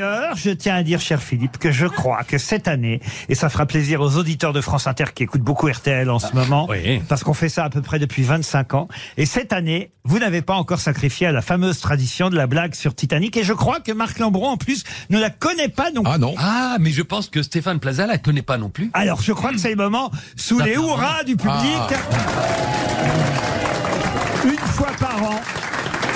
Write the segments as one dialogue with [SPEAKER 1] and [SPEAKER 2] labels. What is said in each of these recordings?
[SPEAKER 1] ailleurs, je tiens à dire, cher Philippe, que je crois que cette année, et ça fera plaisir aux auditeurs de France Inter qui écoutent beaucoup RTL en ce moment,
[SPEAKER 2] oui.
[SPEAKER 1] parce qu'on fait ça à peu près depuis 25 ans, et cette année, vous n'avez pas encore sacrifié à la fameuse tradition de la blague sur Titanic, et je crois que Marc Lambron, en plus, ne la connaît pas non plus.
[SPEAKER 3] Ah non.
[SPEAKER 2] Ah, mais je pense que Stéphane Plaza la connaît pas non plus.
[SPEAKER 1] Alors, je crois que c'est le moment, sous les hurrahs du public, une fois par an.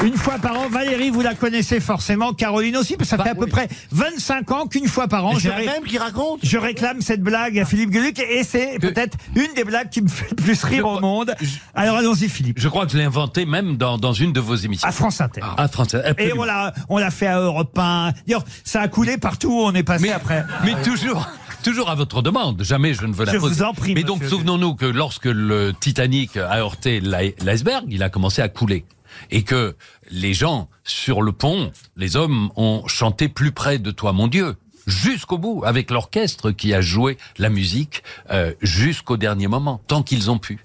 [SPEAKER 1] Une fois par an, Valérie, vous la connaissez forcément, Caroline aussi, parce que ça
[SPEAKER 2] Bah,
[SPEAKER 1] fait à peu près 25 ans qu'une fois par an, je, ré-
[SPEAKER 4] même qui raconte
[SPEAKER 1] je réclame cette blague à Philippe Gueluc, et c'est peut-être une des blagues qui me fait le plus rire au monde. Alors allons-y, Philippe.
[SPEAKER 2] Je crois que je l'ai inventé même dans, dans une de vos émissions.
[SPEAKER 1] À France Inter.
[SPEAKER 2] Ah, français.
[SPEAKER 1] Et
[SPEAKER 2] absolument.
[SPEAKER 1] on l'a, on l'a fait à Europe 1. D'ailleurs, ça a coulé partout où on est passé
[SPEAKER 2] Mais
[SPEAKER 1] après.
[SPEAKER 2] Mais toujours, toujours à votre demande. Jamais je ne veux la
[SPEAKER 1] Je
[SPEAKER 2] poser.
[SPEAKER 1] vous en prie,
[SPEAKER 2] Mais donc, souvenons-nous que lorsque le Titanic a heurté l'i- l'iceberg, il a commencé à couler. Et que les gens sur le pont, les hommes, ont chanté plus près de toi, mon Dieu. Jusqu'au bout, avec l'orchestre qui a joué la musique euh, jusqu'au dernier moment, tant qu'ils ont pu.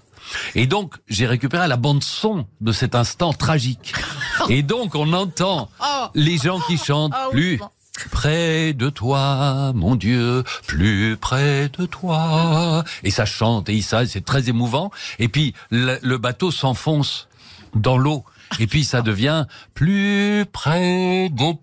[SPEAKER 2] Et donc, j'ai récupéré la bande son de cet instant tragique. Et donc, on entend les gens qui chantent plus près de toi, mon Dieu, plus près de toi. Et ça chante et ça, c'est très émouvant. Et puis, le, le bateau s'enfonce dans l'eau. Et puis ça devient plus près de.